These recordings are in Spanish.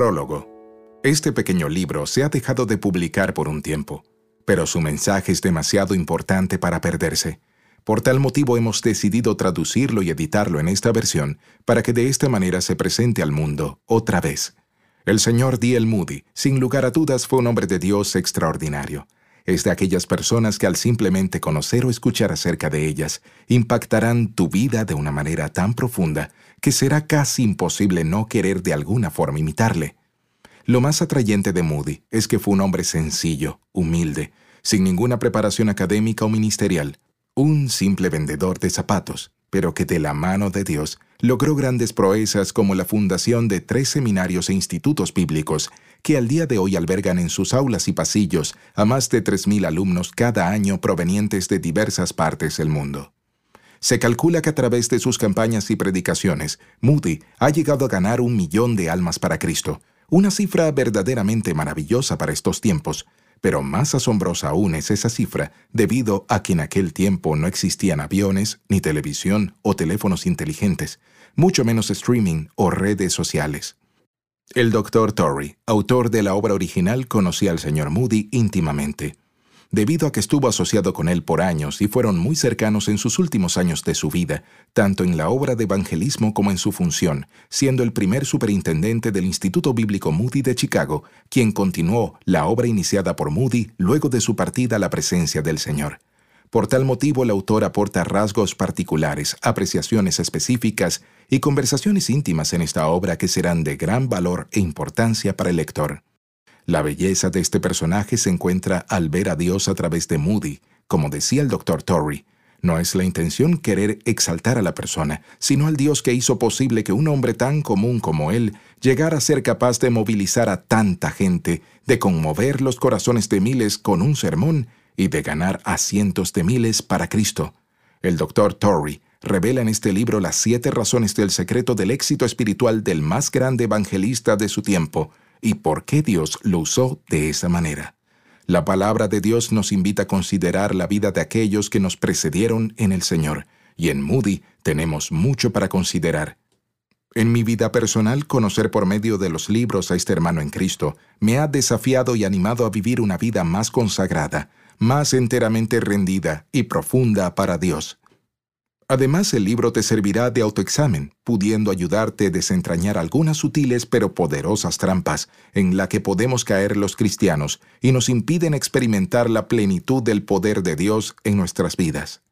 Prólogo. Este pequeño libro se ha dejado de publicar por un tiempo, pero su mensaje es demasiado importante para perderse. Por tal motivo hemos decidido traducirlo y editarlo en esta versión para que de esta manera se presente al mundo otra vez. El señor D.L. Moody, sin lugar a dudas, fue un hombre de Dios extraordinario. Es de aquellas personas que al simplemente conocer o escuchar acerca de ellas, impactarán tu vida de una manera tan profunda que será casi imposible no querer de alguna forma imitarle. Lo más atrayente de Moody es que fue un hombre sencillo, humilde, sin ninguna preparación académica o ministerial, un simple vendedor de zapatos, pero que de la mano de Dios logró grandes proezas como la fundación de tres seminarios e institutos bíblicos que al día de hoy albergan en sus aulas y pasillos a más de 3.000 alumnos cada año provenientes de diversas partes del mundo. Se calcula que a través de sus campañas y predicaciones, Moody ha llegado a ganar un millón de almas para Cristo, una cifra verdaderamente maravillosa para estos tiempos, pero más asombrosa aún es esa cifra debido a que en aquel tiempo no existían aviones, ni televisión o teléfonos inteligentes, mucho menos streaming o redes sociales. El Dr. Torrey, autor de la obra original, conocía al señor Moody íntimamente debido a que estuvo asociado con él por años y fueron muy cercanos en sus últimos años de su vida, tanto en la obra de evangelismo como en su función, siendo el primer superintendente del Instituto Bíblico Moody de Chicago, quien continuó la obra iniciada por Moody luego de su partida a la presencia del Señor. Por tal motivo, el autor aporta rasgos particulares, apreciaciones específicas y conversaciones íntimas en esta obra que serán de gran valor e importancia para el lector. La belleza de este personaje se encuentra al ver a Dios a través de Moody, como decía el Dr. Torrey. No es la intención querer exaltar a la persona, sino al Dios que hizo posible que un hombre tan común como él llegara a ser capaz de movilizar a tanta gente, de conmover los corazones de miles con un sermón y de ganar a cientos de miles para Cristo. El Dr. Torrey revela en este libro las siete razones del secreto del éxito espiritual del más grande evangelista de su tiempo, y por qué Dios lo usó de esa manera. La palabra de Dios nos invita a considerar la vida de aquellos que nos precedieron en el Señor, y en Moody tenemos mucho para considerar. En mi vida personal, conocer por medio de los libros a este hermano en Cristo me ha desafiado y animado a vivir una vida más consagrada, más enteramente rendida y profunda para Dios. Además, el libro te servirá de autoexamen, pudiendo ayudarte a desentrañar algunas sutiles pero poderosas trampas en la que podemos caer los cristianos y nos impiden experimentar la plenitud del poder de Dios en nuestras vidas.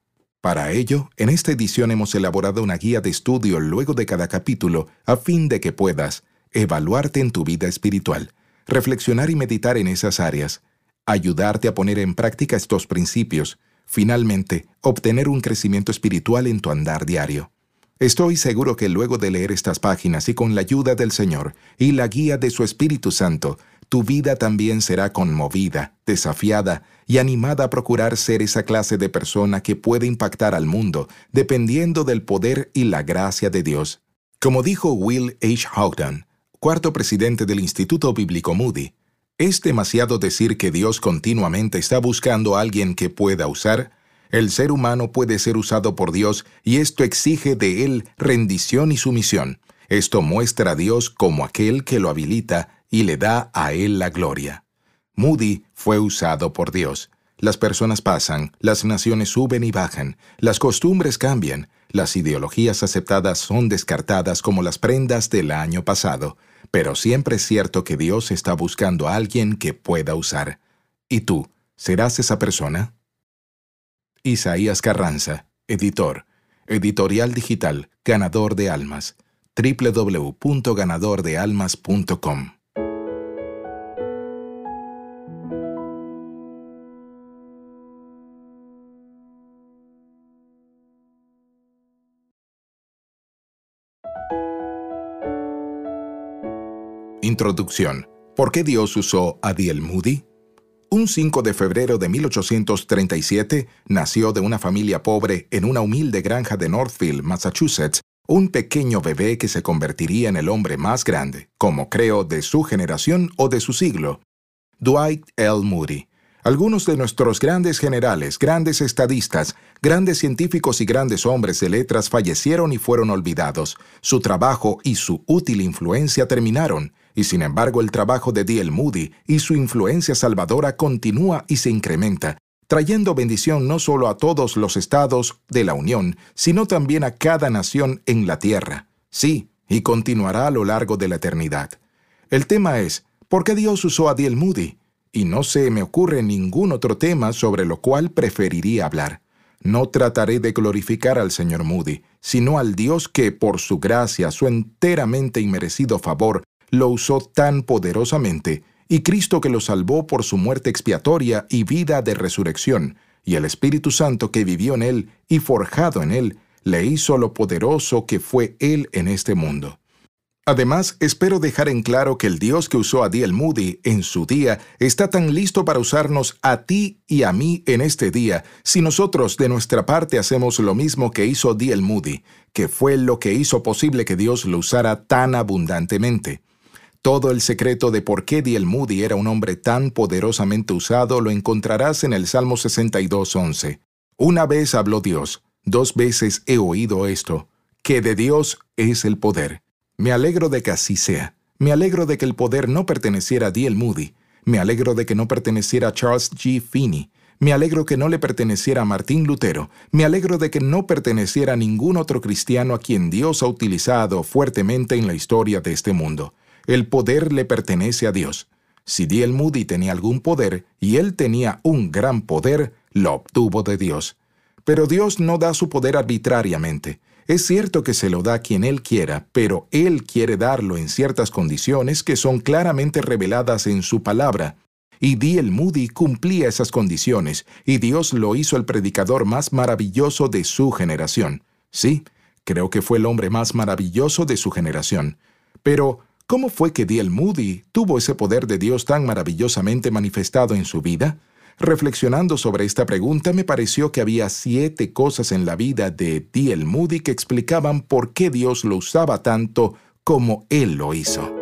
Para ello, en esta edición hemos elaborado una guía de estudio luego de cada capítulo a fin de que puedas evaluarte en tu vida espiritual, reflexionar y meditar en esas áreas, ayudarte a poner en práctica estos principios, Finalmente, obtener un crecimiento espiritual en tu andar diario. Estoy seguro que luego de leer estas páginas y con la ayuda del Señor y la guía de su Espíritu Santo, tu vida también será conmovida, desafiada y animada a procurar ser esa clase de persona que puede impactar al mundo, dependiendo del poder y la gracia de Dios. Como dijo Will H. Houghton, cuarto presidente del Instituto Bíblico Moody, ¿Es demasiado decir que Dios continuamente está buscando a alguien que pueda usar? El ser humano puede ser usado por Dios y esto exige de él rendición y sumisión. Esto muestra a Dios como aquel que lo habilita y le da a él la gloria. Moody fue usado por Dios. Las personas pasan, las naciones suben y bajan, las costumbres cambian, las ideologías aceptadas son descartadas como las prendas del año pasado, pero siempre es cierto que Dios está buscando a alguien que pueda usar. ¿Y tú, serás esa persona? Isaías Carranza, editor, editorial digital, ganador de almas, www.ganadordealmas.com Introducción. ¿Por qué Dios usó a Diel Moody? Un 5 de febrero de 1837 nació de una familia pobre en una humilde granja de Northfield, Massachusetts, un pequeño bebé que se convertiría en el hombre más grande, como creo, de su generación o de su siglo. Dwight L. Moody. Algunos de nuestros grandes generales, grandes estadistas, grandes científicos y grandes hombres de letras fallecieron y fueron olvidados. Su trabajo y su útil influencia terminaron y sin embargo el trabajo de D.L. Moody y su influencia salvadora continúa y se incrementa, trayendo bendición no solo a todos los estados de la Unión, sino también a cada nación en la tierra. Sí, y continuará a lo largo de la eternidad. El tema es, ¿por qué Dios usó a D.L. Moody? Y no se me ocurre ningún otro tema sobre lo cual preferiría hablar. No trataré de glorificar al Señor Moody, sino al Dios que, por su gracia, su enteramente inmerecido favor, lo usó tan poderosamente, y Cristo que lo salvó por su muerte expiatoria y vida de resurrección, y el Espíritu Santo que vivió en él y forjado en él, le hizo lo poderoso que fue él en este mundo. Además, espero dejar en claro que el Dios que usó a D.L. Moody en su día está tan listo para usarnos a ti y a mí en este día si nosotros de nuestra parte hacemos lo mismo que hizo D.L. Moody, que fue lo que hizo posible que Dios lo usara tan abundantemente. Todo el secreto de por qué D.L. Moody era un hombre tan poderosamente usado lo encontrarás en el Salmo 62.11. Una vez habló Dios, dos veces he oído esto, que de Dios es el poder. Me alegro de que así sea. Me alegro de que el poder no perteneciera a D.L. Moody. Me alegro de que no perteneciera a Charles G. Finney. Me alegro que no le perteneciera a Martín Lutero. Me alegro de que no perteneciera a ningún otro cristiano a quien Dios ha utilizado fuertemente en la historia de este mundo. El poder le pertenece a Dios. Si D.L. Moody tenía algún poder, y él tenía un gran poder, lo obtuvo de Dios. Pero Dios no da su poder arbitrariamente. Es cierto que se lo da quien Él quiera, pero Él quiere darlo en ciertas condiciones que son claramente reveladas en su palabra. Y D.L. Moody cumplía esas condiciones, y Dios lo hizo el predicador más maravilloso de su generación. Sí, creo que fue el hombre más maravilloso de su generación. Pero, ¿cómo fue que D.L. Moody tuvo ese poder de Dios tan maravillosamente manifestado en su vida? Reflexionando sobre esta pregunta, me pareció que había siete cosas en la vida de D.L. Moody que explicaban por qué Dios lo usaba tanto como Él lo hizo.